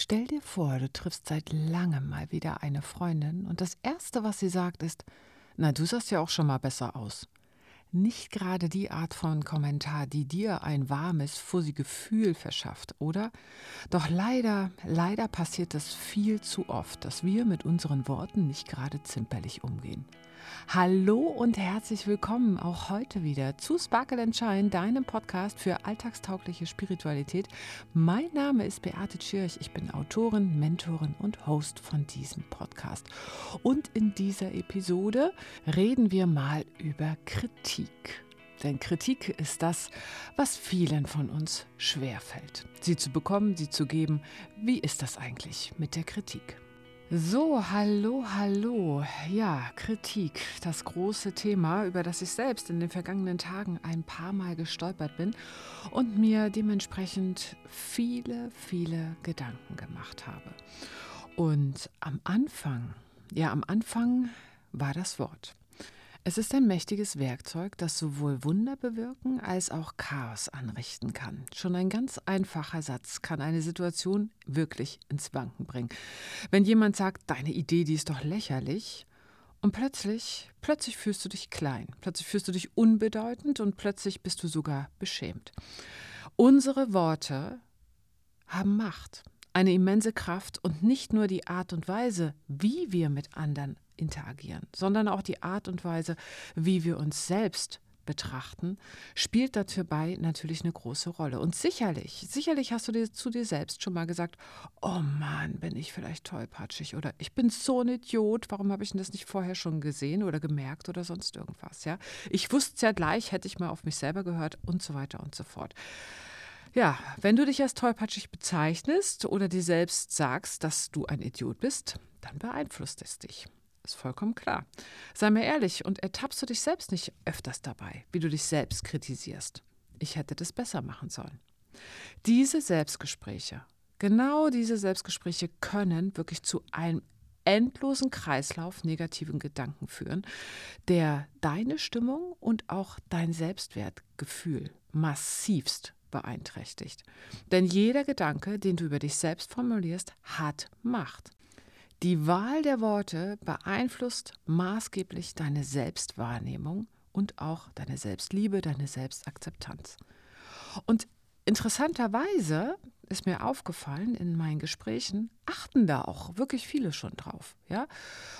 Stell dir vor, du triffst seit langem mal wieder eine Freundin und das Erste, was sie sagt, ist, na, du sahst ja auch schon mal besser aus nicht gerade die Art von Kommentar, die dir ein warmes, fuzzy Gefühl verschafft, oder? Doch leider, leider passiert es viel zu oft, dass wir mit unseren Worten nicht gerade zimperlich umgehen. Hallo und herzlich willkommen auch heute wieder zu Sparkle and Shine, deinem Podcast für alltagstaugliche Spiritualität. Mein Name ist Beate Tschirch, ich bin Autorin, Mentorin und Host von diesem Podcast. Und in dieser Episode reden wir mal über Kritik. Denn Kritik ist das, was vielen von uns schwerfällt. Sie zu bekommen, sie zu geben. Wie ist das eigentlich mit der Kritik? So, hallo, hallo. Ja, Kritik, das große Thema, über das ich selbst in den vergangenen Tagen ein paar Mal gestolpert bin und mir dementsprechend viele, viele Gedanken gemacht habe. Und am Anfang, ja, am Anfang war das Wort. Es ist ein mächtiges Werkzeug, das sowohl Wunder bewirken als auch Chaos anrichten kann. Schon ein ganz einfacher Satz kann eine Situation wirklich ins Wanken bringen. Wenn jemand sagt, deine Idee, die ist doch lächerlich, und plötzlich, plötzlich fühlst du dich klein, plötzlich fühlst du dich unbedeutend und plötzlich bist du sogar beschämt. Unsere Worte haben Macht, eine immense Kraft und nicht nur die Art und Weise, wie wir mit anderen interagieren, sondern auch die Art und Weise, wie wir uns selbst betrachten, spielt dabei natürlich eine große Rolle. Und sicherlich, sicherlich hast du dir zu dir selbst schon mal gesagt, oh Mann, bin ich vielleicht tollpatschig oder ich bin so ein Idiot, warum habe ich denn das nicht vorher schon gesehen oder gemerkt oder sonst irgendwas, ja? Ich wusste es ja gleich, hätte ich mal auf mich selber gehört und so weiter und so fort. Ja, wenn du dich als tollpatschig bezeichnest oder dir selbst sagst, dass du ein Idiot bist, dann beeinflusst es dich. Ist vollkommen klar. Sei mir ehrlich und ertappst du dich selbst nicht öfters dabei, wie du dich selbst kritisierst. Ich hätte das besser machen sollen. Diese Selbstgespräche, genau diese Selbstgespräche können wirklich zu einem endlosen Kreislauf negativen Gedanken führen, der deine Stimmung und auch dein Selbstwertgefühl massivst beeinträchtigt. Denn jeder Gedanke, den du über dich selbst formulierst, hat Macht. Die Wahl der Worte beeinflusst maßgeblich deine Selbstwahrnehmung und auch deine Selbstliebe, deine Selbstakzeptanz. Und interessanterweise ist mir aufgefallen in meinen Gesprächen, achten da auch wirklich viele schon drauf, ja?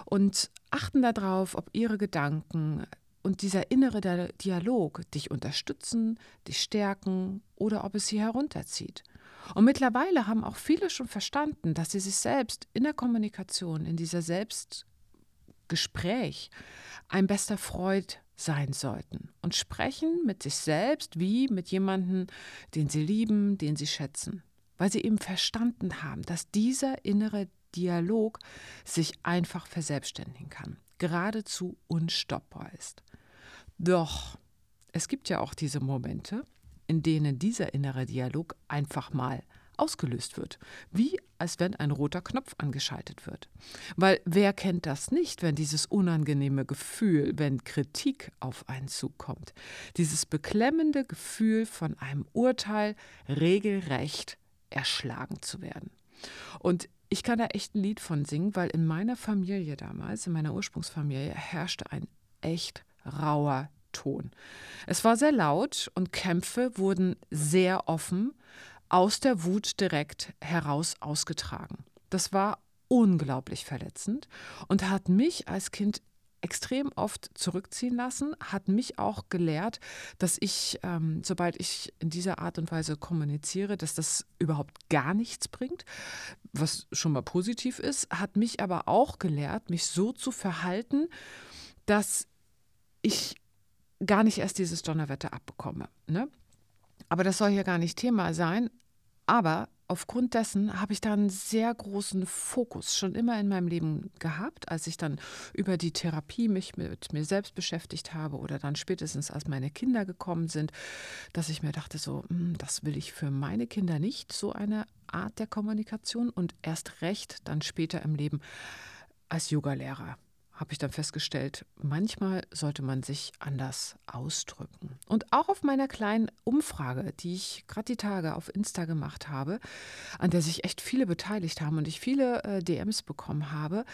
Und achten darauf, ob ihre Gedanken und dieser innere Dialog dich unterstützen, dich stärken oder ob es sie herunterzieht. Und mittlerweile haben auch viele schon verstanden, dass sie sich selbst in der Kommunikation, in dieser Selbstgespräch ein bester Freund sein sollten. Und sprechen mit sich selbst wie mit jemandem, den sie lieben, den sie schätzen, weil sie eben verstanden haben, dass dieser innere Dialog sich einfach verselbstständigen kann, geradezu unstoppbar ist. Doch es gibt ja auch diese Momente, in denen dieser innere Dialog einfach mal ausgelöst wird, wie als wenn ein roter Knopf angeschaltet wird. Weil wer kennt das nicht, wenn dieses unangenehme Gefühl, wenn Kritik auf einen zukommt, dieses beklemmende Gefühl von einem Urteil regelrecht erschlagen zu werden. Und ich kann da echt ein Lied von singen, weil in meiner Familie damals, in meiner Ursprungsfamilie, herrschte ein echt rauer Ton. Es war sehr laut und Kämpfe wurden sehr offen aus der Wut direkt heraus ausgetragen. Das war unglaublich verletzend und hat mich als Kind extrem oft zurückziehen lassen, hat mich auch gelehrt, dass ich, ähm, sobald ich in dieser Art und Weise kommuniziere, dass das überhaupt gar nichts bringt, was schon mal positiv ist, hat mich aber auch gelehrt, mich so zu verhalten, dass ich gar nicht erst dieses Donnerwetter abbekomme. Ne? Aber das soll hier gar nicht Thema sein. Aber aufgrund dessen habe ich da einen sehr großen Fokus schon immer in meinem Leben gehabt, als ich dann über die Therapie mich mit mir selbst beschäftigt habe oder dann spätestens als meine Kinder gekommen sind, dass ich mir dachte, so, hm, das will ich für meine Kinder nicht, so eine Art der Kommunikation. Und erst recht dann später im Leben als Yogalehrer habe ich dann festgestellt, manchmal sollte man sich anders ausdrücken. Und auch auf meiner kleinen Umfrage, die ich gerade die Tage auf Insta gemacht habe, an der sich echt viele beteiligt haben und ich viele äh, DMs bekommen habe,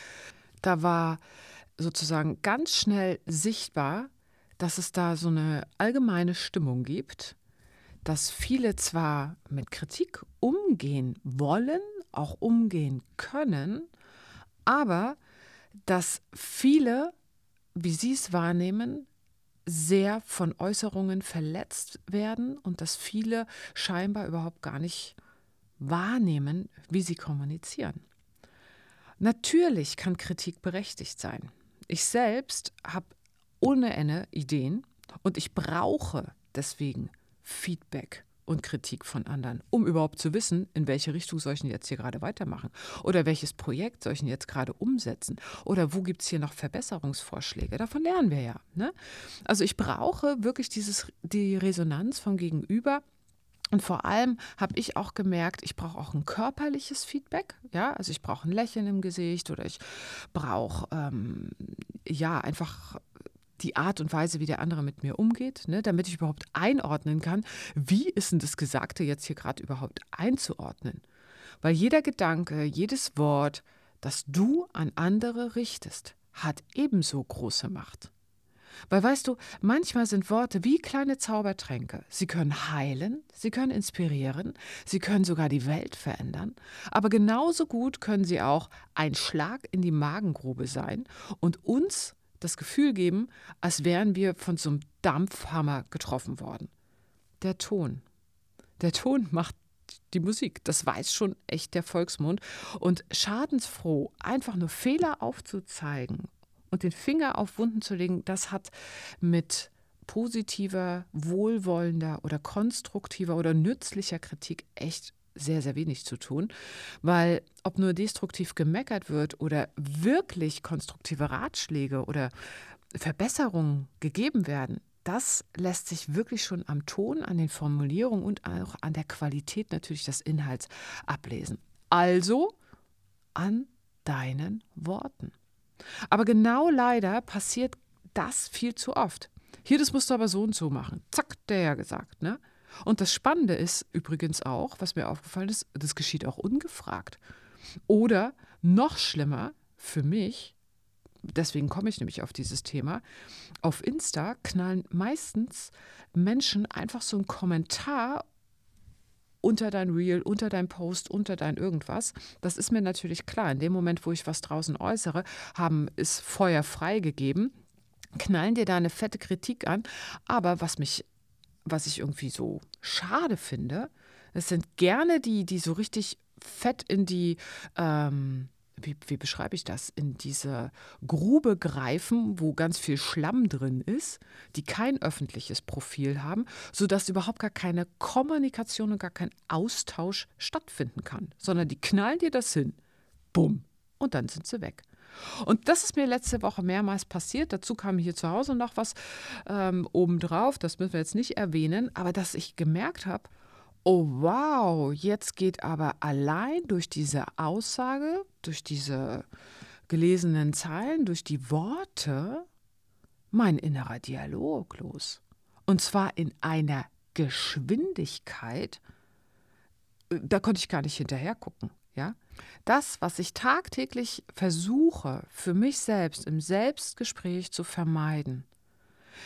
da war sozusagen ganz schnell sichtbar, dass es da so eine allgemeine Stimmung gibt, dass viele zwar mit Kritik umgehen wollen, auch umgehen können, aber dass viele, wie sie es wahrnehmen, sehr von Äußerungen verletzt werden und dass viele scheinbar überhaupt gar nicht wahrnehmen, wie sie kommunizieren. Natürlich kann Kritik berechtigt sein. Ich selbst habe ohne Ende Ideen und ich brauche deswegen Feedback und Kritik von anderen, um überhaupt zu wissen, in welche Richtung soll ich denn jetzt hier gerade weitermachen oder welches Projekt soll ich denn jetzt gerade umsetzen oder wo gibt es hier noch Verbesserungsvorschläge. Davon lernen wir ja. Ne? Also ich brauche wirklich dieses, die Resonanz vom Gegenüber. Und vor allem habe ich auch gemerkt, ich brauche auch ein körperliches Feedback. Ja, also ich brauche ein Lächeln im Gesicht oder ich brauche ähm, ja einfach die Art und Weise, wie der andere mit mir umgeht, ne, damit ich überhaupt einordnen kann, wie ist denn das Gesagte jetzt hier gerade überhaupt einzuordnen. Weil jeder Gedanke, jedes Wort, das du an andere richtest, hat ebenso große Macht. Weil weißt du, manchmal sind Worte wie kleine Zaubertränke. Sie können heilen, sie können inspirieren, sie können sogar die Welt verändern, aber genauso gut können sie auch ein Schlag in die Magengrube sein und uns das Gefühl geben, als wären wir von so einem Dampfhammer getroffen worden. Der Ton. Der Ton macht die Musik. Das weiß schon echt der Volksmund. Und schadensfroh, einfach nur Fehler aufzuzeigen und den Finger auf Wunden zu legen, das hat mit positiver, wohlwollender oder konstruktiver oder nützlicher Kritik echt sehr, sehr wenig zu tun, weil ob nur destruktiv gemeckert wird oder wirklich konstruktive Ratschläge oder Verbesserungen gegeben werden, das lässt sich wirklich schon am Ton, an den Formulierungen und auch an der Qualität natürlich des Inhalts ablesen. Also an deinen Worten. Aber genau leider passiert das viel zu oft. Hier, das musst du aber so und so machen. Zack, der ja gesagt, ne? Und das Spannende ist übrigens auch, was mir aufgefallen ist, das geschieht auch ungefragt. Oder noch schlimmer für mich, deswegen komme ich nämlich auf dieses Thema, auf Insta knallen meistens Menschen einfach so einen Kommentar unter dein Reel, unter dein Post, unter dein irgendwas. Das ist mir natürlich klar. In dem Moment, wo ich was draußen äußere, haben ist Feuer freigegeben knallen dir da eine fette Kritik an. Aber was mich was ich irgendwie so schade finde, es sind gerne die, die so richtig fett in die, ähm, wie, wie beschreibe ich das, in diese Grube greifen, wo ganz viel Schlamm drin ist, die kein öffentliches Profil haben, sodass überhaupt gar keine Kommunikation und gar kein Austausch stattfinden kann, sondern die knallen dir das hin, bumm, und dann sind sie weg. Und das ist mir letzte Woche mehrmals passiert. Dazu kam hier zu Hause noch was ähm, obendrauf. Das müssen wir jetzt nicht erwähnen. Aber dass ich gemerkt habe, oh wow, jetzt geht aber allein durch diese Aussage, durch diese gelesenen Zeilen, durch die Worte mein innerer Dialog los. Und zwar in einer Geschwindigkeit, äh, da konnte ich gar nicht hinterher gucken. Ja? Das, was ich tagtäglich versuche, für mich selbst im Selbstgespräch zu vermeiden,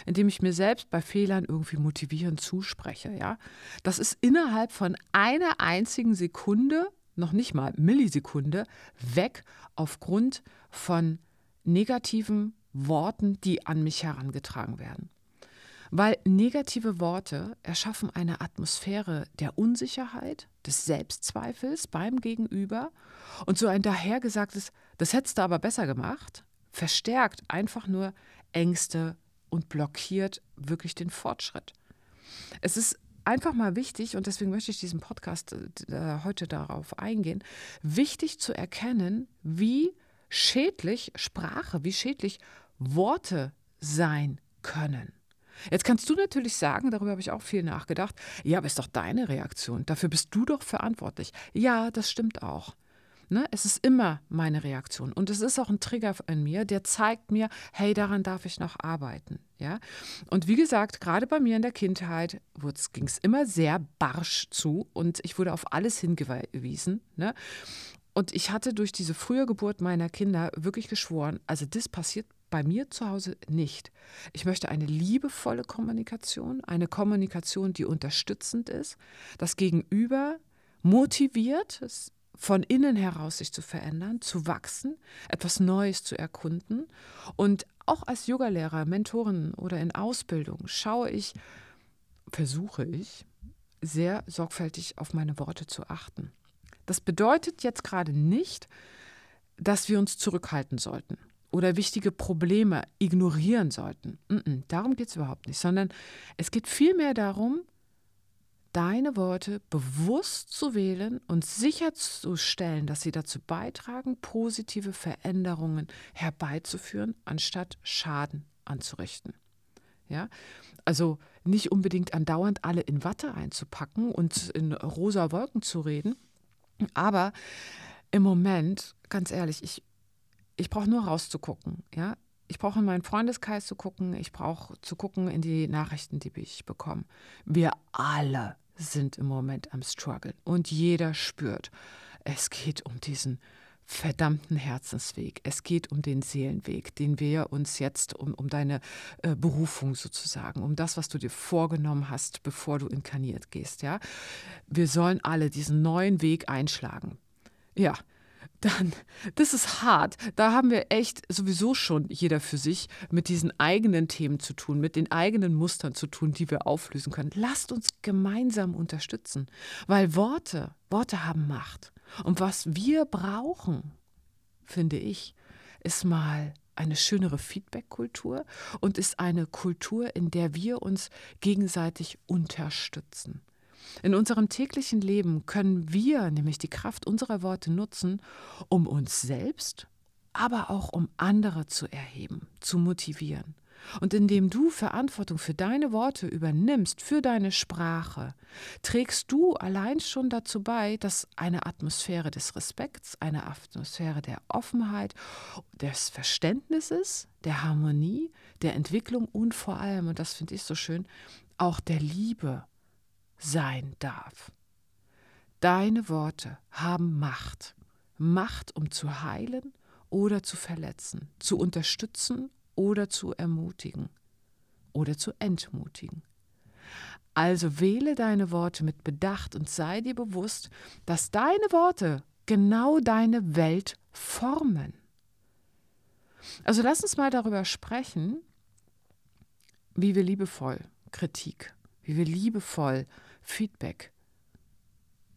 indem ich mir selbst bei Fehlern irgendwie motivierend zuspreche, ja, das ist innerhalb von einer einzigen Sekunde, noch nicht mal Millisekunde, weg aufgrund von negativen Worten, die an mich herangetragen werden. Weil negative Worte erschaffen eine Atmosphäre der Unsicherheit, des Selbstzweifels beim Gegenüber und so ein dahergesagtes, das hättest du aber besser gemacht, verstärkt einfach nur Ängste und blockiert wirklich den Fortschritt. Es ist einfach mal wichtig, und deswegen möchte ich diesen Podcast äh, heute darauf eingehen, wichtig zu erkennen, wie schädlich Sprache, wie schädlich Worte sein können. Jetzt kannst du natürlich sagen, darüber habe ich auch viel nachgedacht, ja, aber ist doch deine Reaktion, dafür bist du doch verantwortlich. Ja, das stimmt auch. Ne? Es ist immer meine Reaktion. Und es ist auch ein Trigger in mir, der zeigt mir, hey, daran darf ich noch arbeiten. Ja? Und wie gesagt, gerade bei mir in der Kindheit ging es immer sehr barsch zu und ich wurde auf alles hingewiesen. Ne? Und ich hatte durch diese frühe Geburt meiner Kinder wirklich geschworen, also das passiert bei mir zu Hause nicht. Ich möchte eine liebevolle Kommunikation, eine Kommunikation, die unterstützend ist, das Gegenüber motiviert, von innen heraus sich zu verändern, zu wachsen, etwas Neues zu erkunden. Und auch als Yogalehrer, Mentorin oder in Ausbildung schaue ich, versuche ich, sehr sorgfältig auf meine Worte zu achten. Das bedeutet jetzt gerade nicht, dass wir uns zurückhalten sollten oder wichtige Probleme ignorieren sollten. Mm -mm, darum geht es überhaupt nicht, sondern es geht vielmehr darum, deine Worte bewusst zu wählen und sicherzustellen, dass sie dazu beitragen, positive Veränderungen herbeizuführen, anstatt Schaden anzurichten. Ja, also nicht unbedingt andauernd alle in Watte einzupacken und in rosa Wolken zu reden, aber im Moment, ganz ehrlich, ich, ich brauche nur rauszugucken. Ja? Ich brauche in meinen Freundeskreis zu gucken, ich brauche zu gucken in die Nachrichten, die ich bekomme. Wir alle sind im Moment am Struggeln und jeder spürt, es geht um diesen verdammten Herzensweg. Es geht um den Seelenweg, den wir uns jetzt, um, um deine äh, Berufung sozusagen, um das, was du dir vorgenommen hast, bevor du inkarniert gehst. Ja? Wir sollen alle diesen neuen Weg einschlagen. Ja, dann, das ist hart. Da haben wir echt sowieso schon jeder für sich mit diesen eigenen Themen zu tun, mit den eigenen Mustern zu tun, die wir auflösen können. Lasst uns gemeinsam unterstützen, weil Worte, Worte haben Macht. Und was wir brauchen, finde ich, ist mal eine schönere Feedback-Kultur und ist eine Kultur, in der wir uns gegenseitig unterstützen. In unserem täglichen Leben können wir nämlich die Kraft unserer Worte nutzen, um uns selbst, aber auch um andere zu erheben, zu motivieren. Und indem du Verantwortung für deine Worte übernimmst, für deine Sprache, trägst du allein schon dazu bei, dass eine Atmosphäre des Respekts, eine Atmosphäre der Offenheit, des Verständnisses, der Harmonie, der Entwicklung und vor allem, und das finde ich so schön, auch der Liebe sein darf. Deine Worte haben Macht. Macht, um zu heilen oder zu verletzen, zu unterstützen oder zu ermutigen oder zu entmutigen. Also wähle deine Worte mit Bedacht und sei dir bewusst, dass deine Worte genau deine Welt formen. Also lass uns mal darüber sprechen, wie wir liebevoll Kritik, wie wir liebevoll Feedback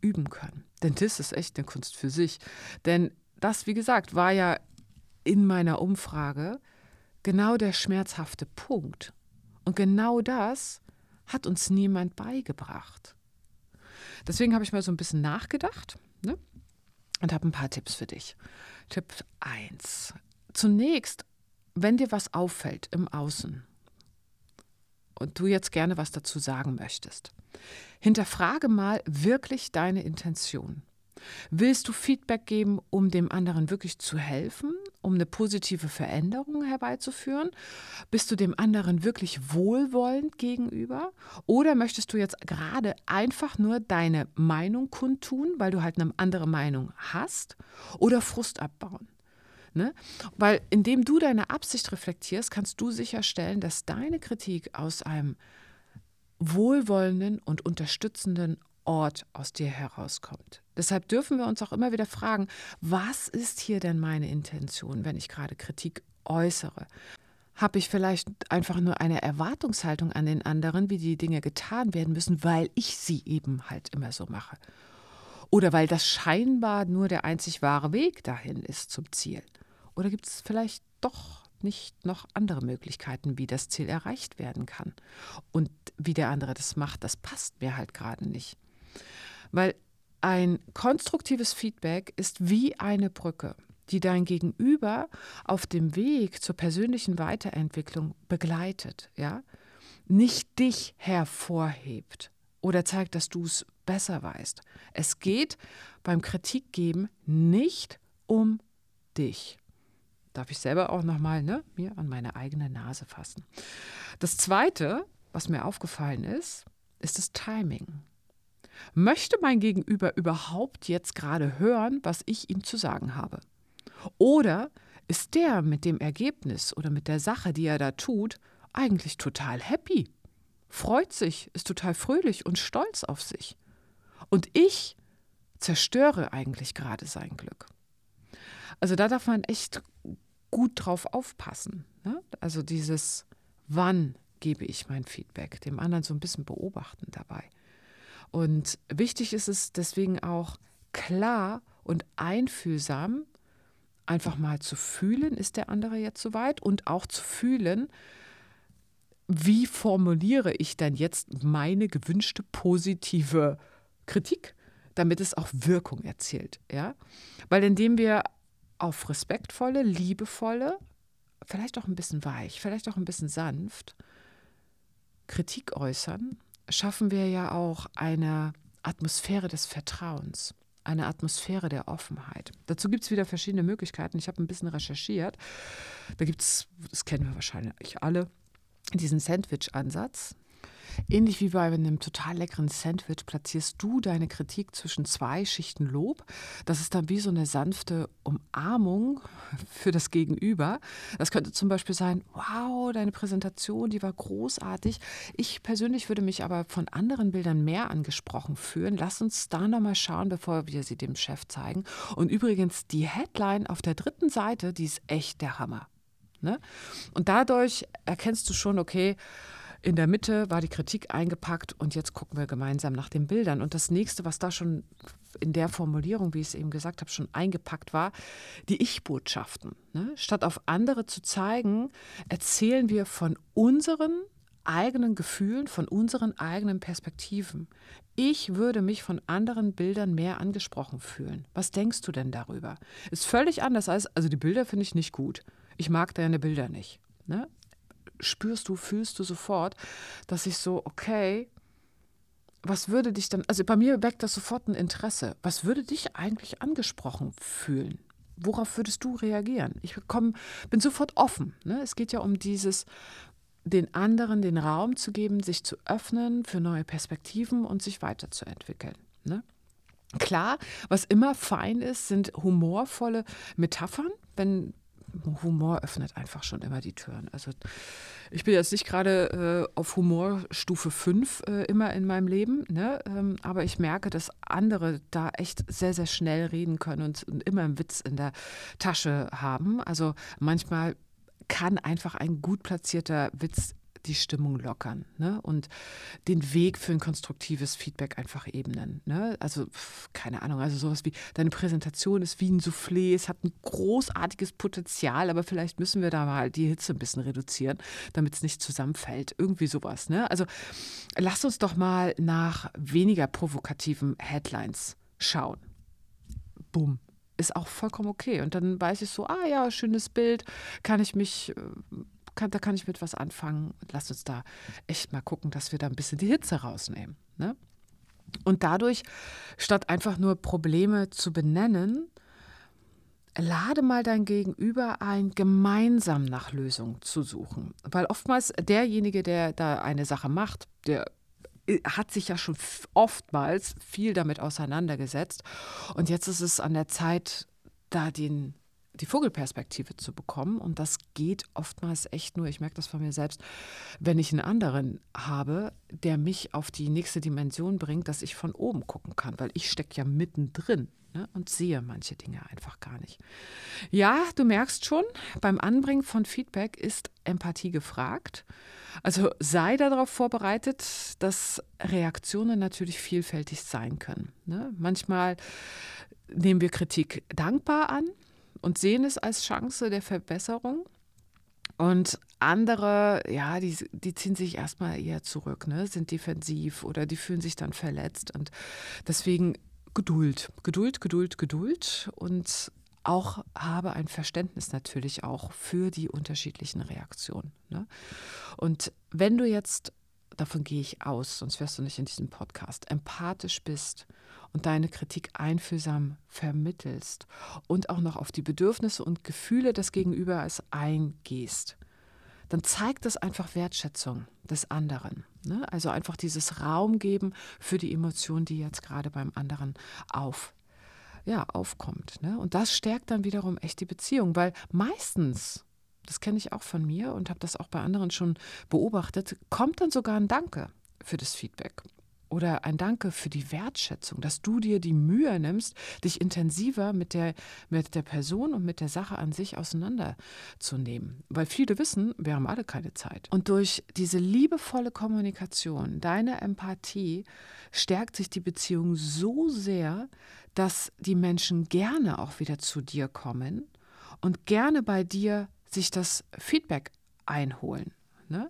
üben können. Denn das ist echt eine Kunst für sich. Denn das, wie gesagt, war ja in meiner Umfrage genau der schmerzhafte Punkt. Und genau das hat uns niemand beigebracht. Deswegen habe ich mal so ein bisschen nachgedacht ne? und habe ein paar Tipps für dich. Tipp 1. Zunächst, wenn dir was auffällt im Außen und du jetzt gerne was dazu sagen möchtest, Hinterfrage mal wirklich deine Intention. Willst du Feedback geben, um dem anderen wirklich zu helfen, um eine positive Veränderung herbeizuführen? Bist du dem anderen wirklich wohlwollend gegenüber? Oder möchtest du jetzt gerade einfach nur deine Meinung kundtun, weil du halt eine andere Meinung hast? Oder Frust abbauen? Ne? Weil indem du deine Absicht reflektierst, kannst du sicherstellen, dass deine Kritik aus einem wohlwollenden und unterstützenden Ort aus dir herauskommt. Deshalb dürfen wir uns auch immer wieder fragen, was ist hier denn meine Intention, wenn ich gerade Kritik äußere? Habe ich vielleicht einfach nur eine Erwartungshaltung an den anderen, wie die Dinge getan werden müssen, weil ich sie eben halt immer so mache? Oder weil das scheinbar nur der einzig wahre Weg dahin ist zum Ziel? Oder gibt es vielleicht doch nicht noch andere Möglichkeiten, wie das Ziel erreicht werden kann. Und wie der andere das macht, das passt mir halt gerade nicht. Weil ein konstruktives Feedback ist wie eine Brücke, die dein Gegenüber auf dem Weg zur persönlichen Weiterentwicklung begleitet, ja? Nicht dich hervorhebt oder zeigt, dass du es besser weißt. Es geht beim Kritikgeben nicht um dich. Darf ich selber auch nochmal ne, mir an meine eigene Nase fassen. Das Zweite, was mir aufgefallen ist, ist das Timing. Möchte mein Gegenüber überhaupt jetzt gerade hören, was ich ihm zu sagen habe? Oder ist der mit dem Ergebnis oder mit der Sache, die er da tut, eigentlich total happy, freut sich, ist total fröhlich und stolz auf sich? Und ich zerstöre eigentlich gerade sein Glück. Also da darf man echt gut drauf aufpassen. Ne? Also dieses, wann gebe ich mein Feedback, dem anderen so ein bisschen beobachten dabei. Und wichtig ist es deswegen auch klar und einfühlsam einfach mal zu fühlen, ist der andere jetzt soweit und auch zu fühlen, wie formuliere ich denn jetzt meine gewünschte positive Kritik, damit es auch Wirkung erzielt, ja? Weil indem wir auf respektvolle, liebevolle, vielleicht auch ein bisschen weich, vielleicht auch ein bisschen sanft Kritik äußern, schaffen wir ja auch eine Atmosphäre des Vertrauens, eine Atmosphäre der Offenheit. Dazu gibt es wieder verschiedene Möglichkeiten. Ich habe ein bisschen recherchiert. Da gibt es, das kennen wir wahrscheinlich alle, diesen Sandwich-Ansatz. Ähnlich wie bei einem total leckeren Sandwich platzierst du deine Kritik zwischen zwei Schichten Lob. Das ist dann wie so eine sanfte Umarmung für das Gegenüber. Das könnte zum Beispiel sein, wow, deine Präsentation, die war großartig. Ich persönlich würde mich aber von anderen Bildern mehr angesprochen fühlen. Lass uns da nochmal schauen, bevor wir sie dem Chef zeigen. Und übrigens, die Headline auf der dritten Seite, die ist echt der Hammer. Ne? Und dadurch erkennst du schon, okay, in der Mitte war die Kritik eingepackt und jetzt gucken wir gemeinsam nach den Bildern. Und das nächste, was da schon in der Formulierung, wie ich es eben gesagt habe, schon eingepackt war, die Ich-Botschaften. Ne? Statt auf andere zu zeigen, erzählen wir von unseren eigenen Gefühlen, von unseren eigenen Perspektiven. Ich würde mich von anderen Bildern mehr angesprochen fühlen. Was denkst du denn darüber? Ist völlig anders als, also die Bilder finde ich nicht gut. Ich mag deine Bilder nicht. Ne? Spürst du, fühlst du sofort, dass ich so, okay, was würde dich dann, also bei mir weckt das sofort ein Interesse. Was würde dich eigentlich angesprochen fühlen? Worauf würdest du reagieren? Ich komm, bin sofort offen. Ne? Es geht ja um dieses, den anderen den Raum zu geben, sich zu öffnen für neue Perspektiven und sich weiterzuentwickeln. Ne? Klar, was immer fein ist, sind humorvolle Metaphern. Wenn Humor öffnet einfach schon immer die Türen. Also ich bin jetzt nicht gerade äh, auf Humorstufe 5 äh, immer in meinem Leben, ne? Ähm, aber ich merke, dass andere da echt sehr, sehr schnell reden können und, und immer einen Witz in der Tasche haben. Also manchmal kann einfach ein gut platzierter Witz die Stimmung lockern ne? und den Weg für ein konstruktives Feedback einfach ebnen. Ne? Also, keine Ahnung, also sowas wie, deine Präsentation ist wie ein Soufflé, es hat ein großartiges Potenzial, aber vielleicht müssen wir da mal die Hitze ein bisschen reduzieren, damit es nicht zusammenfällt. Irgendwie sowas. Ne? Also, lass uns doch mal nach weniger provokativen Headlines schauen. Bumm, ist auch vollkommen okay. Und dann weiß ich so, ah ja, schönes Bild, kann ich mich äh, kann, da kann ich mit was anfangen. Lass uns da echt mal gucken, dass wir da ein bisschen die Hitze rausnehmen. Ne? Und dadurch, statt einfach nur Probleme zu benennen, lade mal dein Gegenüber ein, gemeinsam nach Lösungen zu suchen. Weil oftmals derjenige, der da eine Sache macht, der äh, hat sich ja schon oftmals viel damit auseinandergesetzt. Und jetzt ist es an der Zeit, da den die Vogelperspektive zu bekommen. Und das geht oftmals echt nur, ich merke das von mir selbst, wenn ich einen anderen habe, der mich auf die nächste Dimension bringt, dass ich von oben gucken kann, weil ich stecke ja mittendrin ne, und sehe manche Dinge einfach gar nicht. Ja, du merkst schon, beim Anbringen von Feedback ist Empathie gefragt. Also sei darauf vorbereitet, dass Reaktionen natürlich vielfältig sein können. Ne? Manchmal nehmen wir Kritik dankbar an, und sehen es als Chance der Verbesserung. Und andere, ja, die, die ziehen sich erstmal eher zurück, ne? sind defensiv oder die fühlen sich dann verletzt. Und deswegen Geduld, Geduld, Geduld, Geduld und auch habe ein Verständnis natürlich auch für die unterschiedlichen Reaktionen. Ne? Und wenn du jetzt davon gehe ich aus, sonst wärst du nicht in diesem Podcast, empathisch bist und deine Kritik einfühlsam vermittelst und auch noch auf die Bedürfnisse und Gefühle des Gegenübers eingehst, dann zeigt das einfach Wertschätzung des anderen. Ne? Also einfach dieses Raum geben für die Emotion, die jetzt gerade beim anderen auf, ja, aufkommt. Ne? Und das stärkt dann wiederum echt die Beziehung, weil meistens, das kenne ich auch von mir und habe das auch bei anderen schon beobachtet, kommt dann sogar ein Danke für das Feedback oder ein Danke für die Wertschätzung, dass du dir die Mühe nimmst, dich intensiver mit der, mit der Person und mit der Sache an sich auseinanderzunehmen. Weil viele wissen, wir haben alle keine Zeit. Und durch diese liebevolle Kommunikation, deine Empathie, stärkt sich die Beziehung so sehr, dass die Menschen gerne auch wieder zu dir kommen und gerne bei dir sich das Feedback einholen. Ne?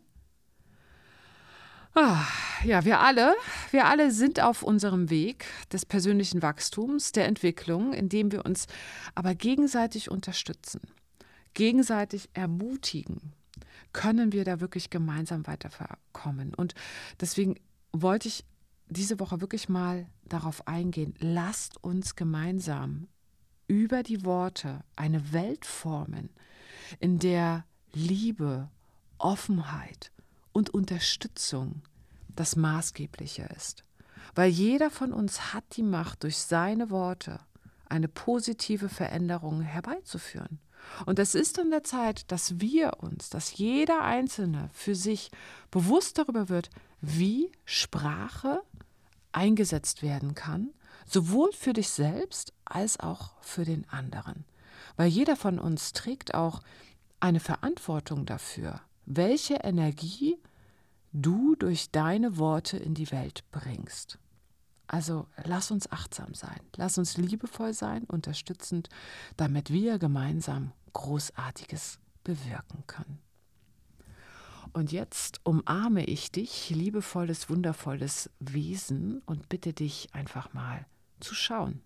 Ah, ja, wir alle, wir alle sind auf unserem Weg des persönlichen Wachstums, der Entwicklung, indem wir uns aber gegenseitig unterstützen, gegenseitig ermutigen, können wir da wirklich gemeinsam weiterkommen. Und deswegen wollte ich diese Woche wirklich mal darauf eingehen, lasst uns gemeinsam über die Worte eine Welt formen, in der Liebe, Offenheit, und Unterstützung das Maßgebliche ist. Weil jeder von uns hat die Macht, durch seine Worte eine positive Veränderung herbeizuführen. Und es ist an der Zeit, dass wir uns, dass jeder Einzelne für sich bewusst darüber wird, wie Sprache eingesetzt werden kann, sowohl für dich selbst als auch für den anderen. Weil jeder von uns trägt auch eine Verantwortung dafür, welche Energie du durch deine Worte in die Welt bringst. Also lass uns achtsam sein, lass uns liebevoll sein, unterstützend, damit wir gemeinsam Großartiges bewirken können. Und jetzt umarme ich dich, liebevolles, wundervolles Wesen, und bitte dich einfach mal zu schauen,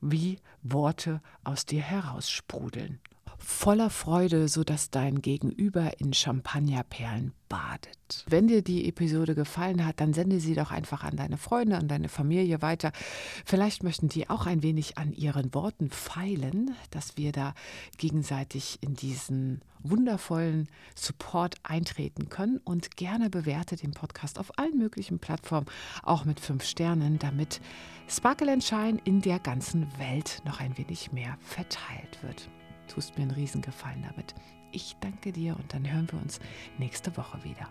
wie Worte aus dir heraussprudeln voller Freude, sodass dein Gegenüber in Champagnerperlen badet. Wenn dir die Episode gefallen hat, dann sende sie doch einfach an deine Freunde, an deine Familie weiter. Vielleicht möchten die auch ein wenig an ihren Worten feilen, dass wir da gegenseitig in diesen wundervollen Support eintreten können und gerne bewerte den Podcast auf allen möglichen Plattformen, auch mit fünf Sternen, damit Sparkle Shine in der ganzen Welt noch ein wenig mehr verteilt wird tust mir einen Riesengefallen damit. Ich danke dir und dann hören wir uns nächste Woche wieder.